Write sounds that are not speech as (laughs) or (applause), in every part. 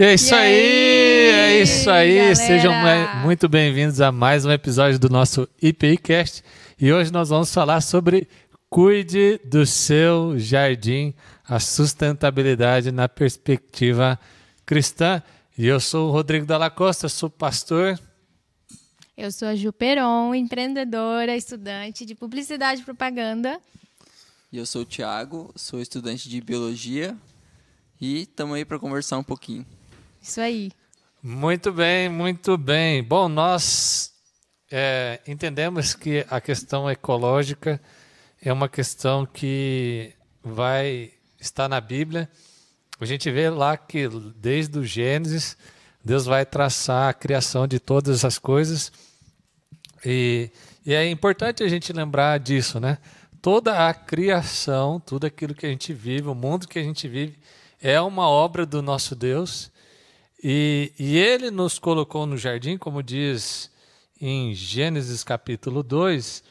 E é isso E aí, aí, é isso aí. galera? Sejam muito bem-vindos a mais um episódio do nosso IPI Cast. E hoje nós vamos falar sobre cuide do seu jardim, a sustentabilidade na perspectiva cristã. E eu sou o Rodrigo Dalla Costa, sou pastor. Eu sou a Ju Peron, empreendedora, estudante de publicidade e propaganda. E eu sou o Thiago, sou estudante de biologia e estamos aí para conversar um pouquinho. Isso aí. Muito bem, muito bem. Bom, nós é, entendemos que a questão ecológica é uma questão que vai estar na Bíblia. A gente vê lá que desde o Gênesis, Deus vai traçar a criação de todas as coisas. E, e é importante a gente lembrar disso, né? Toda a criação, tudo aquilo que a gente vive, o mundo que a gente vive, é uma obra do nosso Deus. E, e ele nos colocou no jardim, como diz em Gênesis capítulo 2,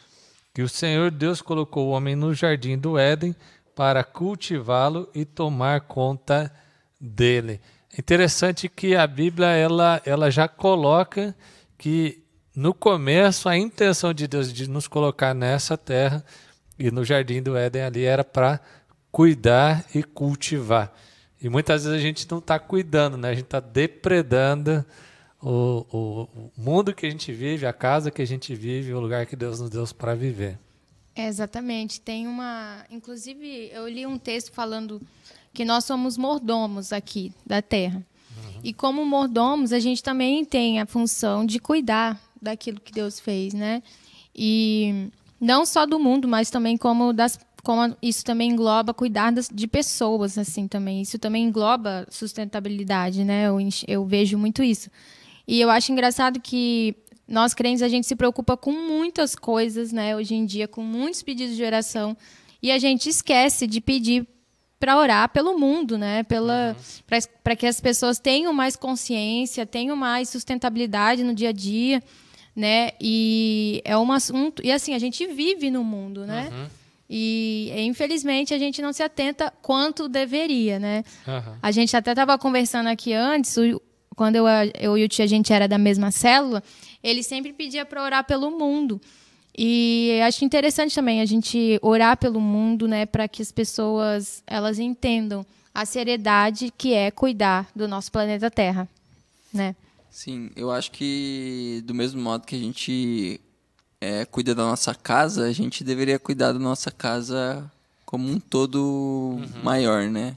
que o Senhor Deus colocou o homem no jardim do Éden para cultivá-lo e tomar conta dele. É interessante que a Bíblia ela, ela já coloca que no começo a intenção de Deus de nos colocar nessa terra e no jardim do Éden ali era para cuidar e cultivar. E muitas vezes a gente não está cuidando, né? A gente está depredando o, o, o mundo que a gente vive, a casa que a gente vive, o lugar que Deus nos deu para viver. É, exatamente. Tem uma. Inclusive, eu li um texto falando que nós somos mordomos aqui da terra. E como mordomos, a gente também tem a função de cuidar daquilo que Deus fez, né? E não só do mundo, mas também como das como isso também engloba cuidar de pessoas assim também. Isso também engloba sustentabilidade, né? Eu, eu vejo muito isso. E eu acho engraçado que nós crentes a gente se preocupa com muitas coisas, né? Hoje em dia, com muitos pedidos de oração, e a gente esquece de pedir para orar pelo mundo, né? Pela para que as pessoas tenham mais consciência, tenham mais sustentabilidade no dia a dia, né? E é um assunto e assim a gente vive no mundo, né? E infelizmente a gente não se atenta quanto deveria, né? Aham. A gente até estava conversando aqui antes, o- quando eu, eu e o tio a gente era da mesma célula, ele sempre pedia para orar pelo mundo. E acho interessante também a gente orar pelo mundo, né, para que as pessoas elas entendam a seriedade que é cuidar do nosso planeta Terra, né? Sim, eu acho que do mesmo modo que a gente é, cuida da nossa casa, a gente deveria cuidar da nossa casa como um todo maior, né?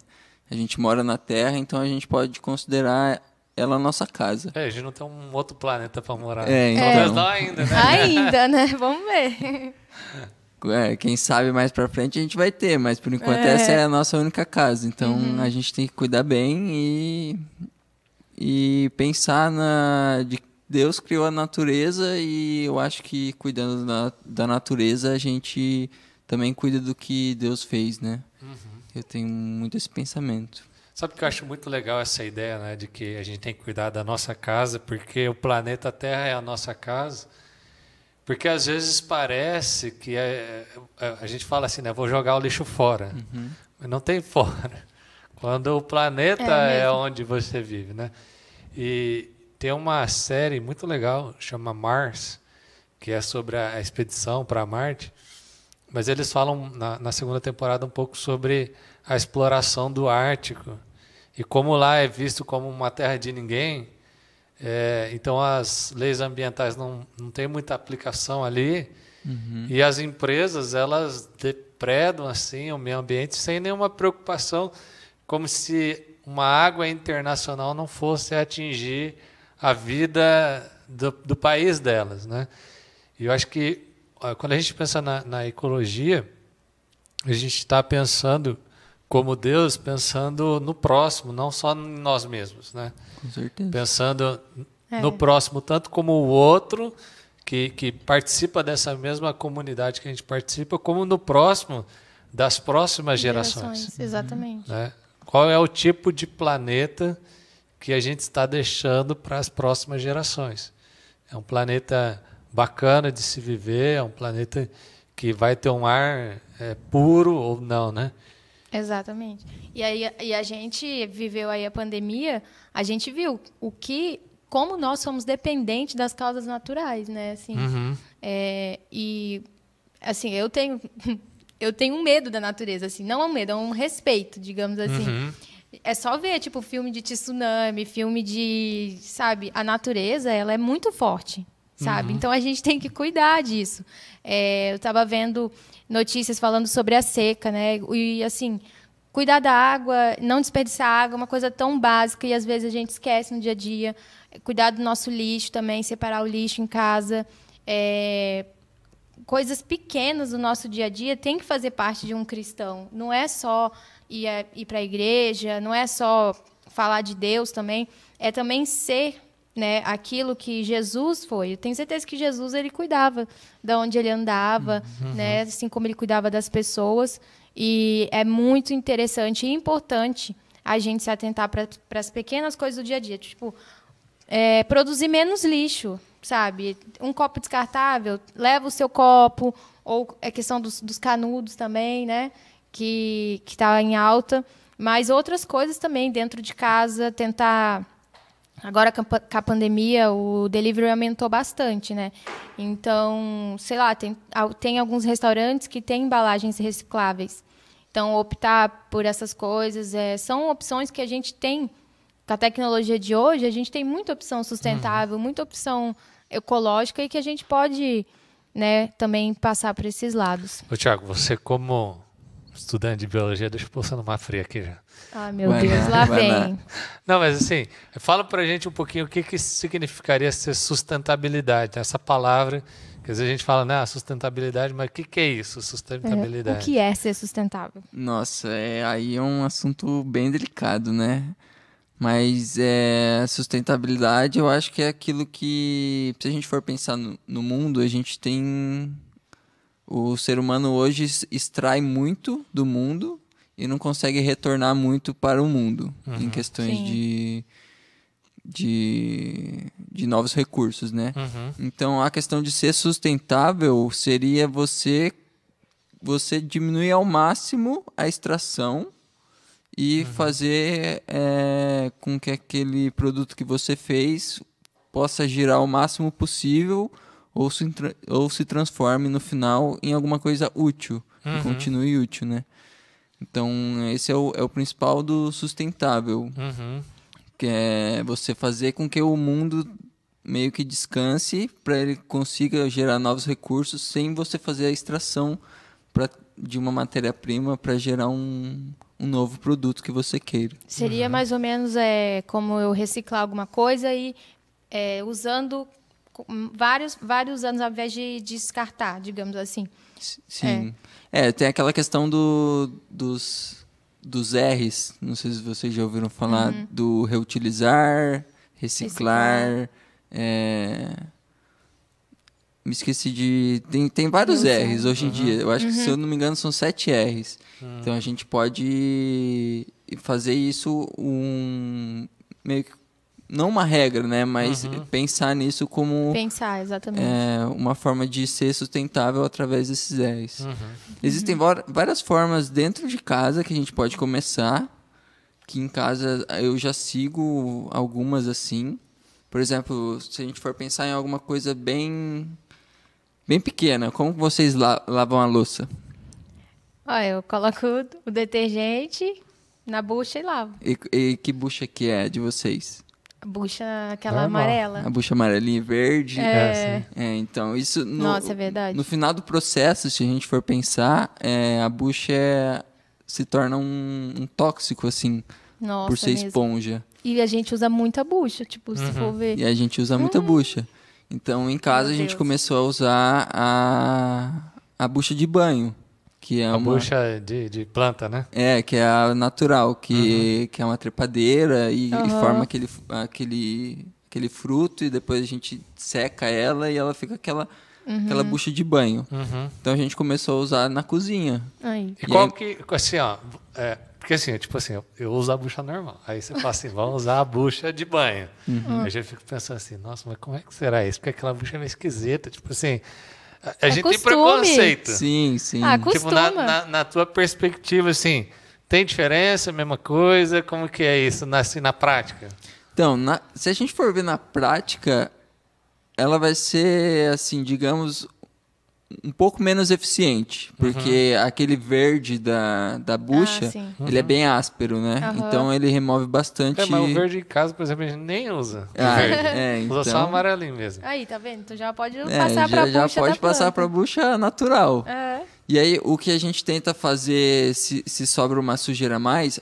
A gente mora na Terra, então a gente pode considerar ela a nossa casa. É, a gente não tem um outro planeta para morar. É, Talvez então. não ainda, né? Ainda, né? Vamos ver. (laughs) É, quem sabe mais pra frente a gente vai ter, mas por enquanto É. essa é a nossa única casa. Então a gente tem que cuidar bem e, e pensar na de que Deus criou a natureza e eu acho que cuidando da, da natureza a gente também cuida do que Deus fez, né? Eu tenho muito esse pensamento. Sabe que eu acho muito legal essa ideia, né, de que a gente tem que cuidar da nossa casa, porque o planeta Terra é a nossa casa. Porque às vezes parece que é- é- a gente fala assim, né, vou jogar o lixo fora. Mas não tem (laughs) fora. Quando o planeta É é, onde você vive, né? E tem uma série muito legal, chama Mars, que é sobre a, expedição para Marte. Mas eles falam na, na segunda temporada um pouco sobre a exploração do Ártico e como lá é visto como uma terra de ninguém. é, então as leis ambientais não, não têm muita aplicação ali e as empresas elas depredam assim o meio ambiente sem nenhuma preocupação, como se uma água internacional não fosse atingir a vida do, do país delas, né? E eu acho que quando a gente pensa na, na ecologia, a gente está pensando como Deus, pensando no próximo, não só em nós mesmos, né? Com certeza. Pensando É. no próximo tanto como o outro que, que participa dessa mesma comunidade que a gente participa, como no próximo das próximas gerações. Exatamente. né? Qual é o tipo de planeta que a gente está deixando para as próximas gerações? É um planeta bacana de se viver, é um planeta que vai ter um ar é, puro ou não, né? Exatamente. E aí e a gente viveu aí a pandemia, a gente viu o que como nós somos dependentes das causas naturais, né? Assim, Uhum. é, e assim, eu tenho (laughs) eu tenho um medo da natureza, assim, não é um medo, é um respeito, digamos assim. Uhum. É só ver, tipo, filme de tsunami, filme de, sabe, a natureza, ela é muito forte, sabe? Então a gente tem que cuidar disso. É, eu estava vendo notícias falando sobre a seca, né? E assim, cuidar da água, não desperdiçar água, é uma coisa tão básica e às vezes a gente esquece no dia a dia. Cuidar do nosso lixo também, separar o lixo em casa. É, coisas pequenas do nosso dia a dia tem que fazer parte de um cristão. Não é só ir, a- ir para a igreja, não é só falar de Deus também, é também ser né, aquilo que Jesus foi. Eu tenho certeza que Jesus ele cuidava de onde ele andava, né, assim como ele cuidava das pessoas. E é muito interessante e importante a gente se atentar para as pequenas coisas do dia a dia. Tipo, é, produzir menos lixo, sabe? Um copo descartável, leva o seu copo, ou é questão dos, dos canudos também, né? Que está em alta. Mas outras coisas também dentro de casa, tentar. Agora com a pandemia, o delivery aumentou bastante, né? Então, sei lá, tem, tem alguns restaurantes que têm embalagens recicláveis. Então, optar por essas coisas é, são opções que a gente tem com a tecnologia de hoje, a gente tem muita opção sustentável, muita opção ecológica e que a gente pode né, também passar por esses lados. Tiago, você como estudante de biologia, deixa eu pulsar numa fria aqui já. Ah, meu Vai Deus, lá, lá vem. Não, mas assim, fala pra gente um pouquinho o que, que significaria ser sustentabilidade. Essa palavra, que às vezes a gente fala, né, sustentabilidade, mas o que, que é isso, O sustentabilidade? que é ser sustentável? Nossa, é, aí é um assunto bem delicado, né? Mas é, sustentabilidade eu acho que é aquilo que, se a gente for pensar no, no mundo, a gente tem. O ser humano hoje extrai muito do mundo e não consegue retornar muito para o mundo em questões Sim. de, de, de novos recursos, né? Uhum. Então a questão de ser sustentável seria você você diminuir ao máximo a extração e fazer é, com que aquele produto que você fez possa girar o máximo possível ou se, ou se transforme no final em alguma coisa útil Uhum. e continue útil, né? Então esse é o, é o principal do sustentável Uhum. que é você fazer com que o mundo meio que descanse para ele consiga gerar novos recursos sem você fazer a extração pra, de uma matéria-prima para gerar um, um novo produto que você queira. Seria mais ou menos é, como eu reciclar alguma coisa e é, usando vários, vários anos ao invés de descartar, digamos assim. Sim. É, tem aquela questão do, dos, dos R's, não sei se vocês já ouviram falar, do reutilizar, reciclar, é, Me esqueci de. Tem, tem vários. R's hoje em dia. Eu acho que, se eu não me engano, são sete R's. Então a gente pode fazer isso um. meio que. Não uma regra, né? Mas pensar nisso como Pensar, exatamente. é, uma forma de ser sustentável através desses R's. Uhum. Existem va- várias formas dentro de casa que a gente pode começar. Que em casa eu já sigo algumas assim. Por exemplo, se a gente for pensar em alguma coisa bem bem pequena, como vocês la- lavam a louça? Olha, eu coloco o detergente na bucha e lavo. E, e que bucha que é de vocês? A bucha, aquela Normal. amarela. A bucha amarelinha e verde? É, sim. É, então, isso no, Nossa, é verdade. no final do processo, se a gente for pensar, é, a bucha é- se torna um, um tóxico, assim, Nossa, por ser mesmo. esponja. E a gente usa muita bucha, tipo, se for ver. E a gente usa muita bucha. Então, em casa, Meu a gente Deus. começou a usar a, a bucha de banho, que é A uma... bucha de, de planta, né? É, que é a natural, que, que é uma trepadeira e, e Aham. forma aquele, aquele, aquele fruto e depois a gente seca ela e ela fica aquela, aquela bucha de banho. Uhum. Então a gente começou a usar na cozinha. Aí. E E qual aí- que, assim, ó, é, porque assim, tipo assim, eu, eu uso a bucha normal. Aí você fala assim, vamos usar a bucha de banho. Uhum. Aí eu já fico pensando assim, nossa, mas como é que será isso? Porque aquela bucha é meio esquisita, tipo assim, a, É gente costume. tem preconceito. Sim, sim. Ah, Tipo, na, na, na tua perspectiva, assim, Tem diferença, mesma coisa? Como que é isso na, assim, na prática? Então, na- se a gente for ver na prática, ela vai ser, assim, digamos, um pouco menos eficiente. Porque aquele verde da, da bucha, Ah, sim. ele é bem áspero, né? Aham. Então ele remove bastante... É, mas o verde em casa, por exemplo, a gente nem usa. o Ah, verde. é, Usa só então- amarelinho mesmo. Aí, tá vendo? Então já pode É, passar pra já, já bucha pode da passar planta. para bucha natural. É. E aí, o que a gente tenta fazer, se, se sobra uma sujeira a mais,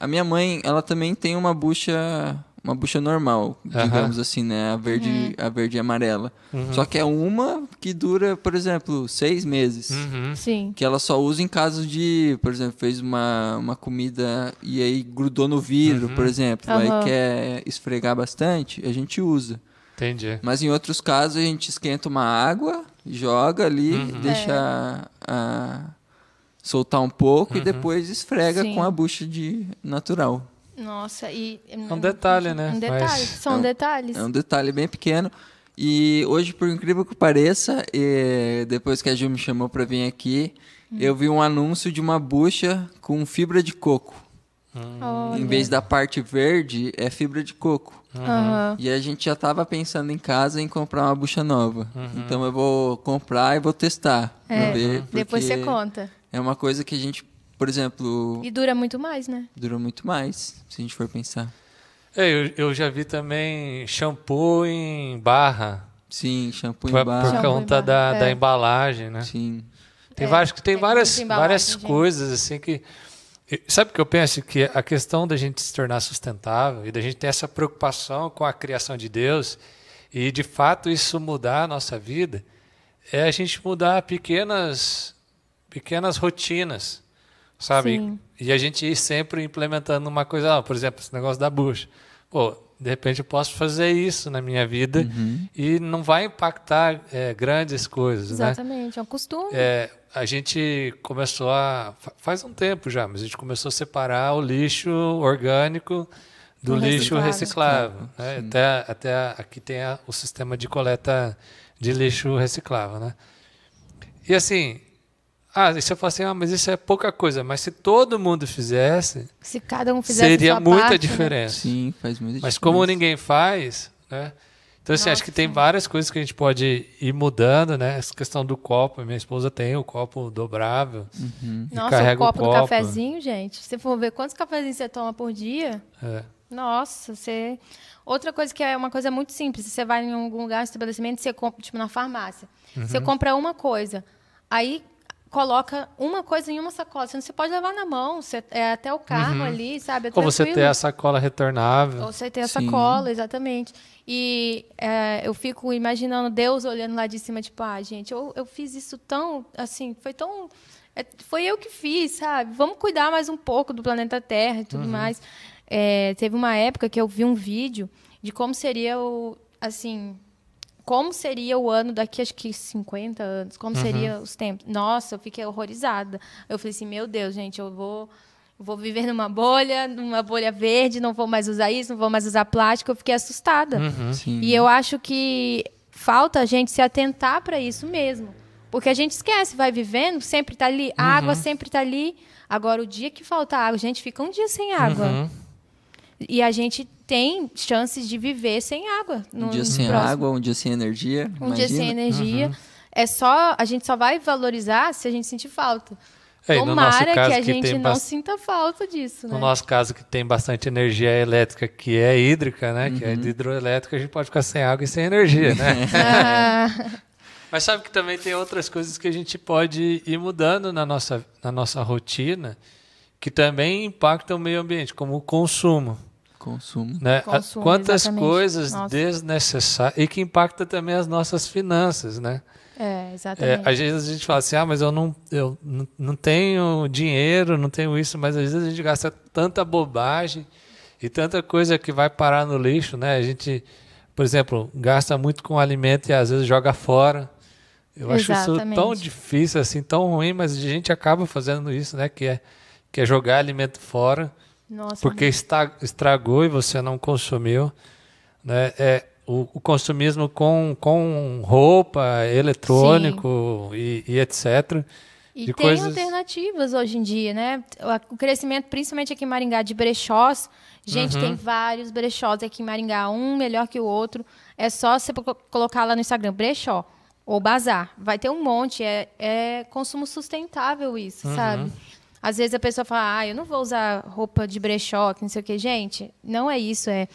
a minha mãe, ela também tem uma bucha, uma bucha normal, digamos assim, né? A verde, a verde e amarela. Só que é uma que dura, por exemplo, seis meses. Uhum. Sim. Que ela só usa em caso de, por exemplo, fez uma, uma comida e aí grudou no vidro, por exemplo, aí quer esfregar bastante, a gente usa. Entendi. Mas em outros casos a gente esquenta uma água, joga ali, Uhum. deixa É. a- soltar um pouco e depois esfrega Sim. com a bucha de natural. Nossa, e. É um detalhe, né? Um detalhe. Mas- São É um- detalhes. É um detalhe bem pequeno. E hoje, por incrível que pareça, depois que a Gil me chamou para vir aqui, Hum. eu vi um anúncio de uma bucha com fibra de coco. Olha. Em vez da parte verde, é fibra de coco. Aham. E a gente já estava pensando em casa em comprar uma bucha nova. Então eu vou comprar e vou testar. pra É, ver, Depois você conta. É uma coisa que a gente, por exemplo, E dura muito mais, né? dura muito mais, se a gente for pensar. É, eu, eu já vi também shampoo em barra. Sim, shampoo em barra. por conta da, barra, da é. embalagem, né? Sim. Tem, É, várias, tem tem várias, várias coisas assim que. Sabe o que eu penso? Que a questão da gente se tornar sustentável e da gente ter essa preocupação com a criação de Deus e de fato isso mudar a nossa vida é a gente mudar pequenas, pequenas rotinas, sabe? Sim. E a gente ir sempre implementando uma coisa, ah, por exemplo, esse negócio da bucha. Pô, de repente eu posso fazer isso na minha vida e não vai impactar é, grandes coisas, né? Exatamente. É um costume. É, a gente começou a. fa- Faz um tempo já, mas a gente começou a separar o lixo orgânico do lixo reciclável. reciclável. né? Até, até aqui tem a- o sistema de coleta de lixo reciclável. Né? E assim. Ah, e você fala assim, ah, mas isso é pouca coisa. Mas se todo mundo fizesse, Se cada um fizesse seria muita parte, né? diferença. Sim, faz muita Mas diferença. como ninguém faz, né? Então, assim, acho Nossa, que tem várias coisas que a gente pode ir mudando, né? Essa questão do copo, minha esposa tem o copo dobrável. e Nossa, o copo, do copo. cafezinho, gente. Se você for ver quantos cafezinhos você toma por dia, É. nossa, você. Outra coisa que é uma coisa muito simples, você vai em algum lugar, estabelecimento, você compra, tipo na farmácia. Você Uhum. compra uma coisa, aí coloca uma coisa em uma sacola. Você não você pode levar na mão, você, é até o carro ali, sabe? É Ou Uhum. você ter a sacola retornável. Ou você ter a Sim. sacola, exatamente. E é, eu fico imaginando Deus olhando lá de cima, tipo, ah, gente, eu, eu fiz isso tão, assim, foi tão. é, foi eu que fiz, sabe? Vamos cuidar mais um pouco do planeta Terra e tudo mais. É, teve uma época que eu vi um vídeo de como seria o. Assim. Como seria o ano daqui, acho que 50 anos? Como seria os tempos? Nossa, eu fiquei horrorizada. Eu falei assim, meu Deus, gente, eu vou. Vou viver numa bolha, numa bolha verde, não vou mais usar isso, não vou mais usar plástico. Eu fiquei assustada. Uhum. E eu acho que falta a gente se atentar para isso mesmo. Porque a gente esquece, vai vivendo, sempre tá ali, a Uhum. água sempre tá ali. Agora, o dia que falta água, a gente fica um dia sem água. Uhum. E a gente tem chances de viver sem água. Um no- dia sem próximos- água, um dia sem energia. Um dia sem imagina. energia. Uhum. É só, a gente só vai valorizar se a gente sentir falta. É, no nosso Tomara caso que a que gente não sinta falta disso, né? No nosso caso, que tem bastante energia elétrica, que é hídrica, né? Que é Uhum. de hidroelétrica, a gente pode ficar sem água e sem energia, né? (laughs) Ah, Mas sabe que também tem outras coisas que a gente pode ir mudando na nossa, na nossa rotina, que também impactam o meio ambiente, como o consumo. Consumo. Né? Consumo, Quantas exatamente. coisas Nossa. desnecessárias e que impacta também as nossas finanças, né? é, É, exatamente. às vezes a gente fala assim, ah, mas eu não, eu não- tenho dinheiro, não tenho isso, mas às vezes a gente gasta tanta bobagem e tanta coisa que vai parar no lixo, né? A gente, por exemplo, gasta muito com alimento e às vezes joga fora. Eu acho isso tão Exatamente. difícil, assim, tão ruim, mas a gente acaba fazendo isso, né? Que é, que é jogar alimento fora Nossa, porque está, estragou e você não consumiu. Né? É, o, o consumismo com, com roupa, eletrônico e, e etc. E tem coisas. alternativas hoje em dia, né? O crescimento, principalmente aqui em Maringá, de brechós. Gente, Uhum. tem vários brechós aqui em Maringá, um melhor que o outro. É só você co- colocar lá no Instagram, brechó ou bazar. Vai ter um monte. É, é consumo sustentável isso, Uhum. sabe? Às vezes a pessoa fala, ah, eu não vou usar roupa de brechó, que não sei o quê. Gente, não é isso. É,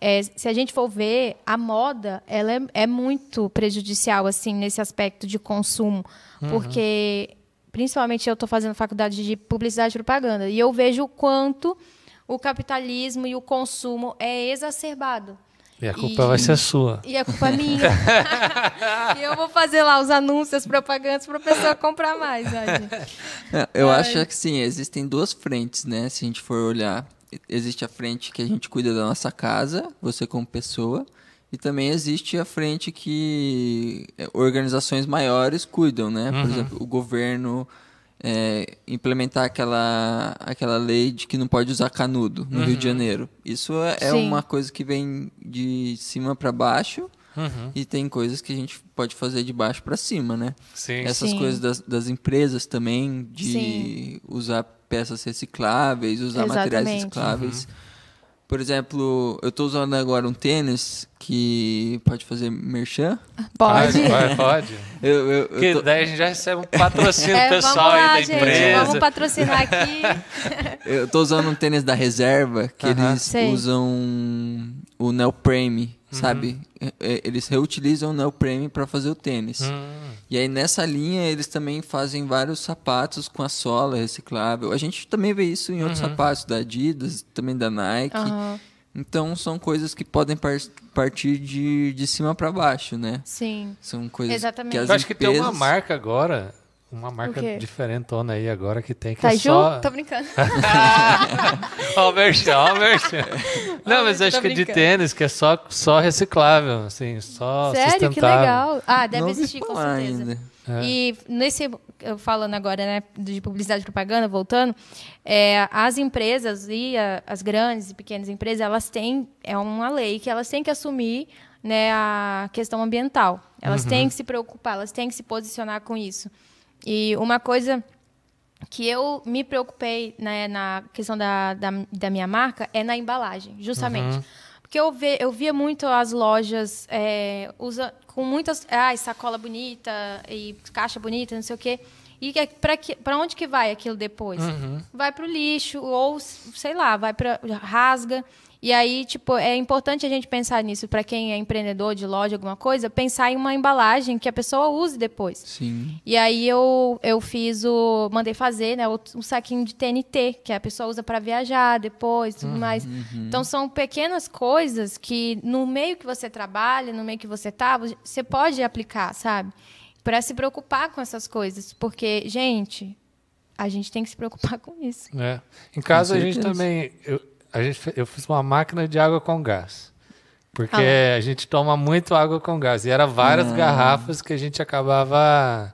é, se a gente for ver, a moda ela é, é muito prejudicial assim nesse aspecto de consumo. Porque, principalmente, eu estou fazendo faculdade de publicidade e propaganda. E eu vejo o quanto o capitalismo e o consumo é exacerbado. E a culpa E- vai ser sua. E a culpa é minha. (laughs) e eu vou fazer lá os anúncios, as propagandas para a pessoa comprar mais. Né? É, Eu Ai. acho que sim, existem duas frentes, né? Se a gente for olhar, existe a frente que a gente cuida da nossa casa, você como pessoa, e também existe a frente que é, organizações maiores cuidam, né? Por exemplo, o governo é, implementar aquela, aquela lei de que não pode usar canudo no Rio de Janeiro. Isso é, é Sim. uma coisa que vem de cima para baixo. Uhum. E tem coisas que a gente pode fazer de baixo para cima, né? Sim. Essas Sim. coisas das, das empresas também, de Sim. usar peças recicláveis, usar materiais Exatamente. recicláveis. Por exemplo, eu estou usando agora um tênis que pode fazer merchan. Pode? Pode, pode. (laughs) Eu, eu, eu Porque tô- daí a gente já recebe um patrocínio (laughs) É, pessoal vamos lá, aí da gente. empresa. Vamos patrocinar aqui. (laughs) Eu tô usando um tênis da reserva que Aham. eles Sei. usam o neoprene, Uhum. sabe? É, é, Eles reutilizam o neoprene para fazer o tênis. Hum, E aí nessa linha eles também fazem vários sapatos com a sola reciclável. A gente também vê isso em outros Uhum. sapatos da Adidas, também da Nike. Então são coisas que podem par- partir de, de cima para baixo, né? Sim. São coisas Exatamente. que as Eu acho que tem uma empresas- marca agora, uma marca diferentona aí agora que tem que Tá é Ju? só... Tô brincando. (laughs) Ó o merchan, ó o merchan. (laughs) Não, mas acho que é de tênis, que é só, só reciclável, assim, só Sério? Que sustentável. legal. Ah, deve Não existir, com certeza. ainda. É. E nesse, eu falando agora, né, de publicidade e propaganda, voltando, é, as empresas e a- as grandes e pequenas empresas, elas têm, é uma lei que elas têm que assumir né, a questão ambiental. Elas têm que se preocupar, elas têm que se posicionar com isso. E uma coisa que eu me preocupei né, na questão da, da, da minha marca é na embalagem, justamente. Porque eu, ve, eu via muito as lojas é, usa, com muitas. Ah, sacola bonita e caixa bonita, não sei o quê. E que, pra onde que vai aquilo depois? Vai pro lixo, ou, sei lá, vai para rasga. E aí, tipo, é importante a gente pensar nisso, para quem é empreendedor de loja, alguma coisa, pensar em uma embalagem que a pessoa use depois. Sim. E aí eu, eu fiz o. Mandei fazer, né? o- Um saquinho de TNT, que a pessoa usa para viajar depois tudo mais. Então são pequenas coisas que no meio que você trabalha, no meio que você tá, você pode aplicar, sabe? Para se preocupar com essas coisas. Porque, gente, a gente tem que se preocupar com isso. É. Em casa a gente também. Eu, a gente, eu fiz uma máquina de água com gás. Porque Ah. a gente toma muito água com gás. E era várias Ah. garrafas que a gente acabava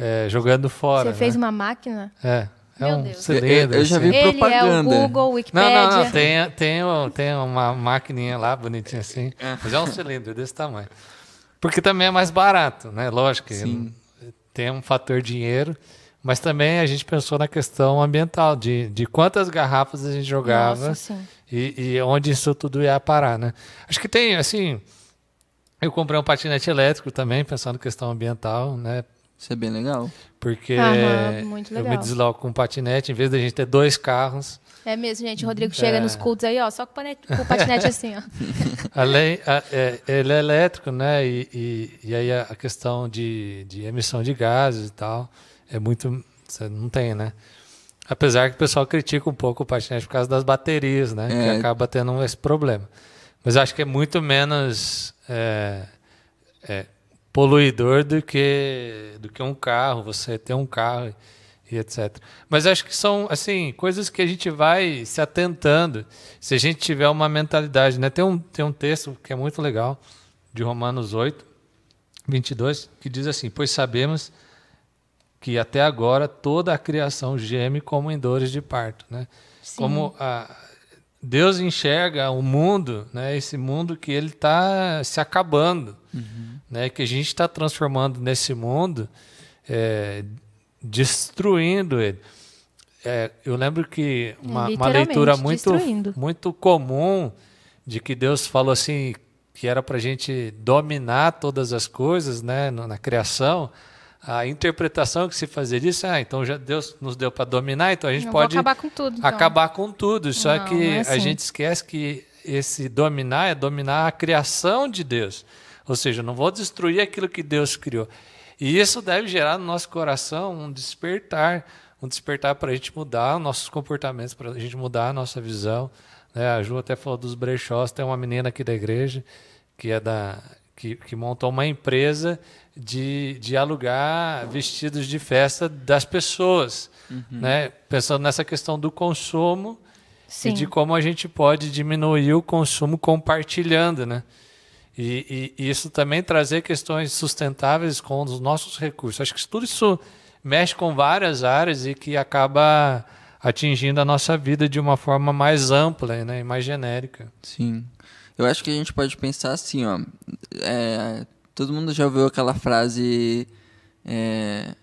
é, jogando fora. você fez né? uma máquina? É. É Meu um Deus. cilindro. Eu- eu já assim. vi Ele é o propaganda. Google, Não, Wikipédia. não, não. Tem, tem, tem uma maquininha lá, bonitinha assim. Mas é um cilindro desse tamanho. Porque também é mais barato, né? Lógico que Sim. tem um fator dinheiro. Mas também a gente pensou na questão ambiental, de, de quantas garrafas a gente jogava Nossa, e, e onde isso tudo ia parar, né? Acho que tem, assim... Eu comprei um patinete elétrico também, pensando em questão ambiental, né? Isso é bem legal. Porque Aham, muito eu me legal. desloco com um patinete, em vez da gente ter dois carros, É mesmo, gente. O Rodrigo chega É. nos cultos aí, ó, só com o o patinete assim, ó. (laughs) Além, a- é, ele é elétrico, né? E, e, e aí a, questão de, de emissão de gases e tal é muito. Você não tem, né? Apesar que o pessoal critica um pouco o patinete por causa das baterias, né? Que É. acaba tendo esse problema. Mas eu acho que é muito menos é, é, poluidor do que, do que um carro, você ter um carro e etc. Mas acho que são assim coisas que a gente vai se atentando se a gente tiver uma mentalidade. Né? Tem, um, tem um texto que é muito legal, de Romanos 8, 22, que diz assim: Pois sabemos que até agora toda a criação geme como em dores de parto. Né? Sim. Como a, Deus enxerga o mundo, né? esse mundo que ele está se acabando, né? que a gente está transformando nesse mundo é, destruindo ele. É, eu lembro que uma, uma leitura muito, destruindo. muito comum de que Deus falou assim que era para a gente dominar todas as coisas, né, na criação. A interpretação que se fazia disso, ah, então já Deus nos deu para dominar, então a gente Eu pode acabar com tudo, então. acabar com tudo. Só Não, que é a assim. gente esquece que esse dominar é dominar a criação de Deus. Ou seja, não vou destruir aquilo que Deus criou. E isso deve gerar no nosso coração um despertar, um despertar para a gente mudar os nossos comportamentos, para a gente mudar a nossa visão. né? A Ju até falou dos brechós, tem uma menina aqui da igreja que é da que, que montou uma empresa de, de alugar vestidos de festa das pessoas, né? Pensando nessa questão do consumo Sim. e de como a gente pode diminuir o consumo compartilhando, né? E, e- e isso também trazer questões sustentáveis com os nossos recursos. Acho que tudo isso mexe com várias áreas e que acaba atingindo a nossa vida de uma forma mais ampla né? e mais genérica. Sim. Eu acho que a gente pode pensar assim, ó. é, todo mundo já ouviu aquela frase. é,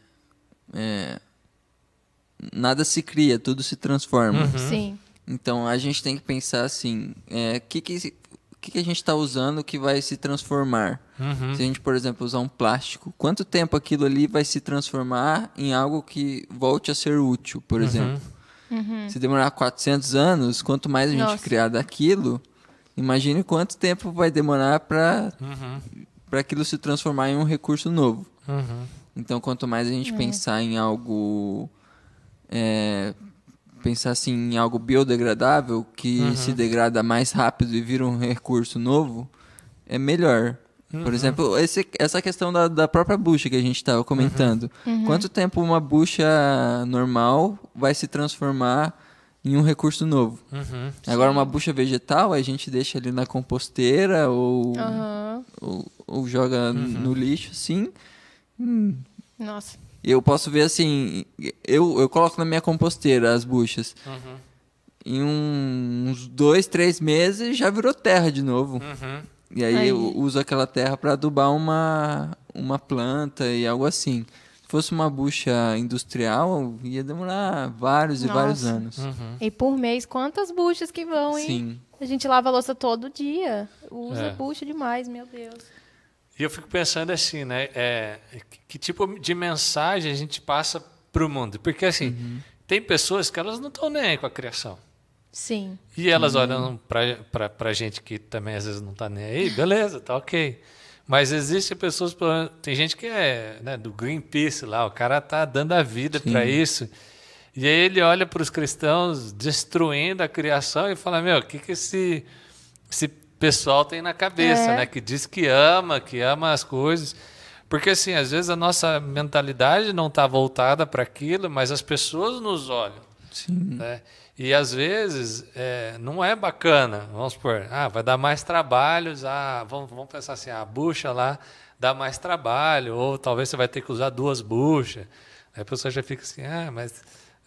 é, nada se cria, tudo se transforma. Sim. Então a gente tem que pensar assim: o que, que, que, que a gente está usando que vai se transformar? Uhum. Se a gente, por exemplo, usar um plástico, quanto tempo aquilo ali vai se transformar em algo que volte a ser útil, por exemplo? Se demorar 400 anos, quanto mais a gente Nossa. criar daquilo, imagine quanto tempo vai demorar para Uhum. para aquilo se transformar em um recurso novo. Uhum. Então, quanto mais a gente pensar em algo. é, pensar assim em algo biodegradável, que se degrada mais rápido e vira um recurso novo, é melhor. Por exemplo, esse- essa questão da, da própria bucha que a gente estava comentando. Quanto tempo uma bucha normal vai se transformar em um recurso novo? Uhum. Agora, uma bucha vegetal, a gente deixa ali na composteira ou, ou, ou joga no lixo, assim. Nossa. Eu posso ver assim, eu, eu coloco na minha composteira as buchas. Uhum. Em um- uns dois, três meses já virou terra de novo. Uhum. E aí, Aí. eu uso aquela terra para adubar uma, uma planta e algo assim. Se fosse uma bucha industrial, ia demorar vários e vários Nossa. anos. Uhum. E por mês, quantas buchas que vão, hein? Sim. A gente lava a louça todo dia. Usa É. bucha demais, meu Deus. E eu fico pensando assim, né? É, que- tipo de mensagem a gente passa para o mundo? Porque assim, tem pessoas que elas não estão nem aí com a criação. Sim. E elas olham para a gente que também às vezes não está nem aí, beleza, tá ok. Mas existem pessoas, tem gente que é né, do Greenpeace lá, o cara tá dando a vida para isso. E aí ele olha para os cristãos destruindo a criação e fala: Meu, o que, que esse, esse pessoal tem na cabeça, É. né? Que diz que ama, que ama as coisas. Porque, assim, às vezes a nossa mentalidade não está voltada para aquilo, mas as pessoas nos olham. Sim. Né? E às vezes é, não é bacana. Vamos supor, ah, vai dar mais trabalhos, ah, vamos, vamos pensar assim, a bucha lá dá mais trabalho, ou talvez você vai ter que usar duas buchas. Aí a pessoa já fica assim, ah, mas.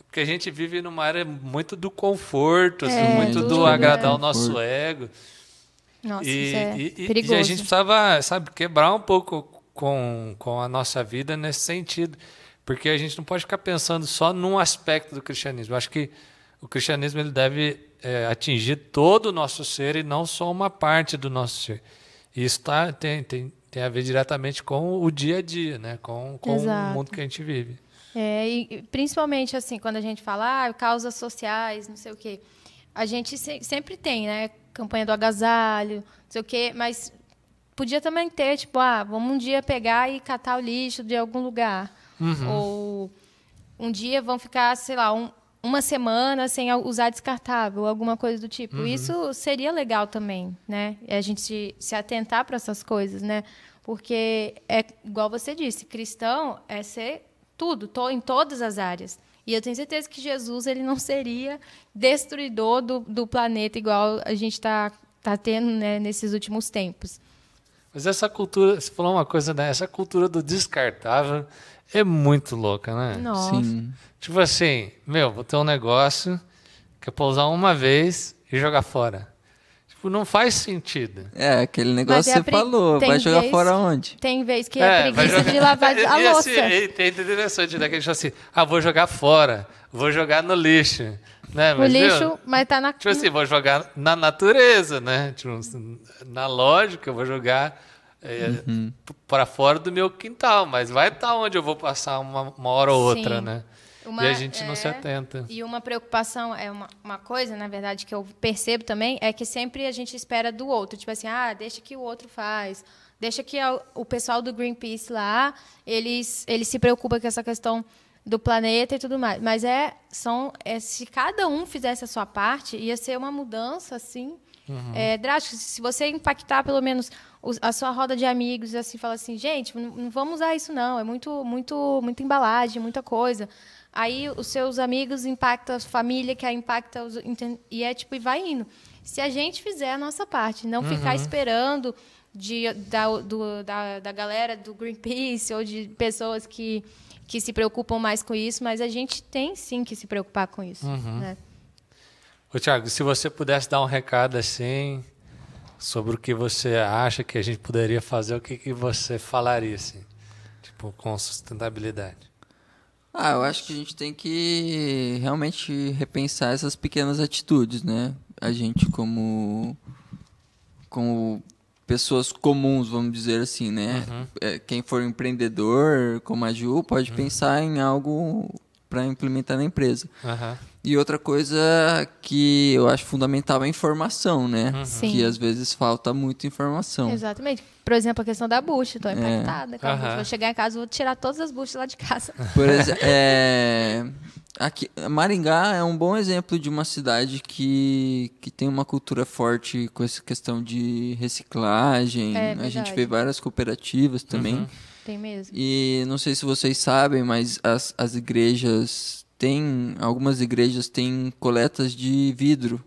Porque a gente vive numa área muito do conforto, assim, É, muito do agradar né? o nosso ego. Nossa, E, isso é e- perigoso. e a gente precisava, sabe, quebrar um pouco com, com a nossa vida nesse sentido. Porque a gente não pode ficar pensando só num aspecto do cristianismo. Eu acho que o cristianismo ele deve é, atingir todo o nosso ser e não só uma parte do nosso ser. E isso tá, tem, tem, tem a ver diretamente com o dia a dia, né? com, com o mundo que a gente vive. É, e e principalmente assim, quando a gente fala ah, causas sociais, não sei o quê. A gente se- sempre tem, né? Campanha do agasalho, não sei o quê, mas podia também ter, tipo, ah, vamos um dia pegar e catar o lixo de algum lugar. Ou um dia vão ficar, sei lá, um- uma semana sem usar descartável, alguma coisa do tipo. Isso seria legal também, né? A gente se, se atentar para essas coisas, né? Porque é igual você disse, cristão é ser tudo, to, em todas as áreas. E eu tenho certeza que Jesus ele não seria destruidor do, do planeta igual a gente está tá tendo né, nesses últimos tempos. Mas essa cultura, você falou uma coisa, né? Essa cultura do descartável é muito louca, né? Nossa. Sim. Tipo assim, meu, vou ter um negócio que é usar uma vez e jogar fora. Tipo, não faz sentido. É, aquele negócio é que você pre- falou. tem Vai jogar vez- fora onde? Tem vez que é, vai preguiça jogar- de lavar (laughs) a E louça. assim, é é interessante, né? Que a gente fala assim, ah, vou jogar fora, vou jogar no lixo. Né? o Mas, viu? lixo, mas tá na. Tipo assim, vou jogar na natureza, né? Tipo, na lógica, eu vou jogar para fora do meu quintal, mas vai estar onde eu vou passar uma, uma hora ou outra, Sim. né? Uma- e a gente não se é, atenta. E uma preocupação, é uma, uma coisa, na verdade, que eu percebo também, é que sempre a gente espera do outro. Tipo assim, ah, deixa que o outro faz. Deixa que a- o pessoal do Greenpeace lá, eles, eles se preocupam com essa questão do planeta e tudo mais. Mas é, são, é, se cada um fizesse a sua parte, ia ser uma mudança, assim, é, drástica. Se você impactar, pelo menos, os- a sua roda de amigos, assim, fala assim, gente, não, não vamos usar isso, não. É muito, muito, muita embalagem, muita coisa. Aí os seus amigos impactam a família, que aí impacta os. E é tipo, e vai indo. Se a gente fizer a nossa parte, não ficar esperando de, da, do- da, da galera do Greenpeace ou de pessoas que, que se preocupam mais com isso, mas a gente tem sim que se preocupar com isso. né? Ô, Tiago, se você pudesse dar um recado assim sobre o que você acha que a gente poderia fazer, o que, que você falaria, assim? Tipo, com sustentabilidade. Ah, eu acho que a gente tem que realmente repensar essas pequenas atitudes, né? A gente como como pessoas comuns, vamos dizer assim, né? É, Quem for empreendedor, como a Ju, pode pensar em algo para implementar na empresa. Aham. E outra coisa que eu acho fundamental é a informação, né? Sim. Que às vezes falta muita informação. Exatamente. Por exemplo, a questão da bucha. Estou impactada com a Aham. bucha. Vou chegar em casa vou tirar todas as buchas lá de casa. Por exemplo, é, aqui, Maringá é um bom exemplo de uma cidade que, que tem uma cultura forte com essa questão de reciclagem. É a gente vê várias cooperativas também. Uhum. Tem mesmo. E não sei se vocês sabem, mas as, as igrejas têm. Algumas igrejas têm coletas de vidro.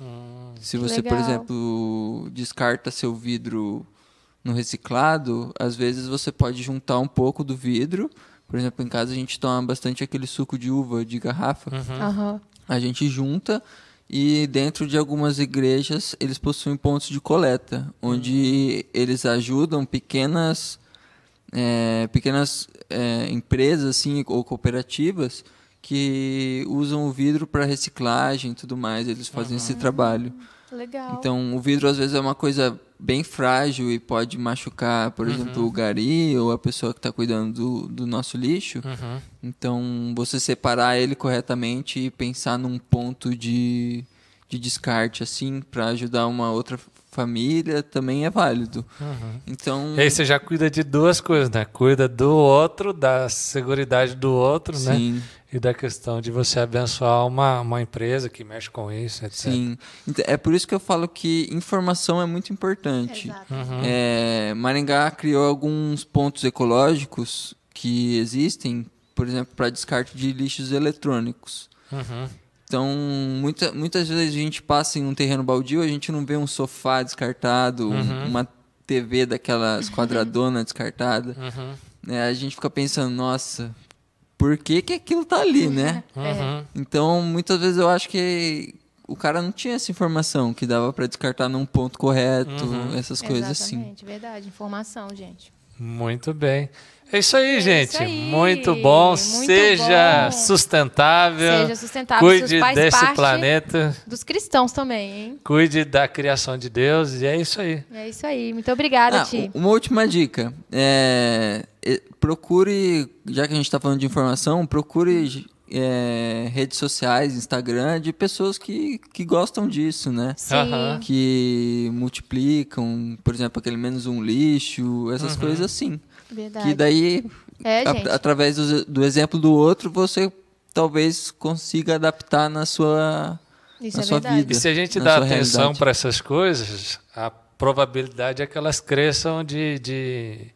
Hum, Se você, por legal. exemplo, descarta seu vidro no reciclado, às vezes você pode juntar um pouco do vidro. Por exemplo, em casa a gente toma bastante aquele suco de uva de garrafa. Uhum. Aham. A gente junta e dentro de algumas igrejas eles possuem pontos de coleta, onde eles ajudam pequenas é, pequenas é, empresas assim ou cooperativas que usam o vidro para reciclagem e tudo mais. Eles fazem esse trabalho. Legal. Então, o vidro às vezes é uma coisa bem frágil e pode machucar, por exemplo, o gari ou a pessoa que está cuidando do, do nosso lixo. Uhum. Então, você separar ele corretamente e pensar num ponto de, de descarte, assim, para ajudar uma outra família, também é válido. Uhum. Então, E aí você já cuida de duas coisas, né? Cuida do outro, da seguridade do outro, né? sim, E da questão de você abençoar uma, uma empresa que mexe com isso, etc. sim. Então, é por isso que eu falo que informação é muito importante. Uhum. É, Maringá criou alguns pontos ecológicos que existem, por exemplo, para descarte de lixos eletrônicos. Uhum. Então, muita, muitas vezes a gente passa em um terreno baldio, a gente não vê um sofá descartado, um- Uhum. uma TV daquelas (laughs) quadradona descartada. Uhum. né? a gente fica pensando, nossa, por que, que aquilo tá ali, né? (laughs) Uhum. Então, muitas vezes eu acho que o cara não tinha essa informação, que dava para descartar num ponto correto, Uhum. essas coisas assim. Exatamente, verdade. Informação, gente. Muito bem. É isso aí, É gente. isso aí. Muito bom. Muito Seja bom. sustentável. Seja sustentável. Cuide desse parte planeta. Dos cristãos também, hein? Cuide da criação de Deus. E é isso aí. É isso aí. Muito obrigada, Ah, Ti. uma última dica. É, procure, já que a gente está falando de informação, procure é, redes sociais, Instagram, de pessoas que, que gostam disso, né? Sim. Que multiplicam, por exemplo, aquele menos um lixo, essas Uhum. coisas assim. Verdade. Que daí, É, a- através do, do exemplo do outro, você talvez consiga adaptar na sua, Isso na é sua verdade. vida. E se a gente dá atenção para essas coisas, a probabilidade é que elas cresçam de. de-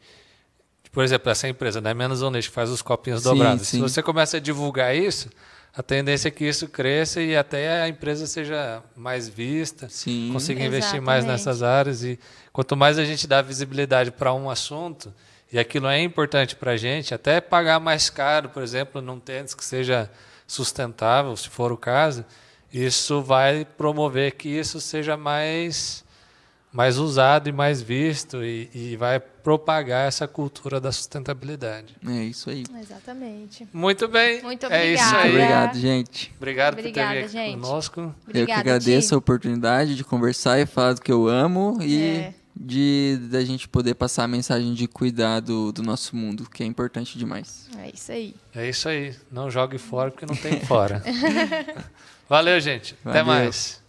por exemplo, essa empresa, né? Menos lixo, que faz os copinhos Sim, dobrados. sim. Se você começa a divulgar isso, a tendência é que isso cresça e até a empresa seja mais vista, Sim. consiga investir mais Exatamente. nessas áreas. E quanto mais a gente dá visibilidade para um assunto, e aquilo é importante para a gente, até pagar mais caro, por exemplo, num tênis que seja sustentável, se for o caso, isso vai promover que isso seja mais mais usado e mais visto e, e, vai propagar essa cultura da sustentabilidade. É isso aí. Exatamente. Muito bem. Muito obrigada. É isso aí. Obrigado, gente. Obrigado Obrigada, por ter vindo gente. conosco. Obrigada, eu que agradeço Ti. a oportunidade de conversar e falar do que eu amo e É. de da gente poder passar a mensagem de cuidar do, nosso mundo, que é importante demais. É isso aí. É isso aí. Não jogue fora porque não tem fora. (laughs) Valeu, gente. Até Valeu. mais.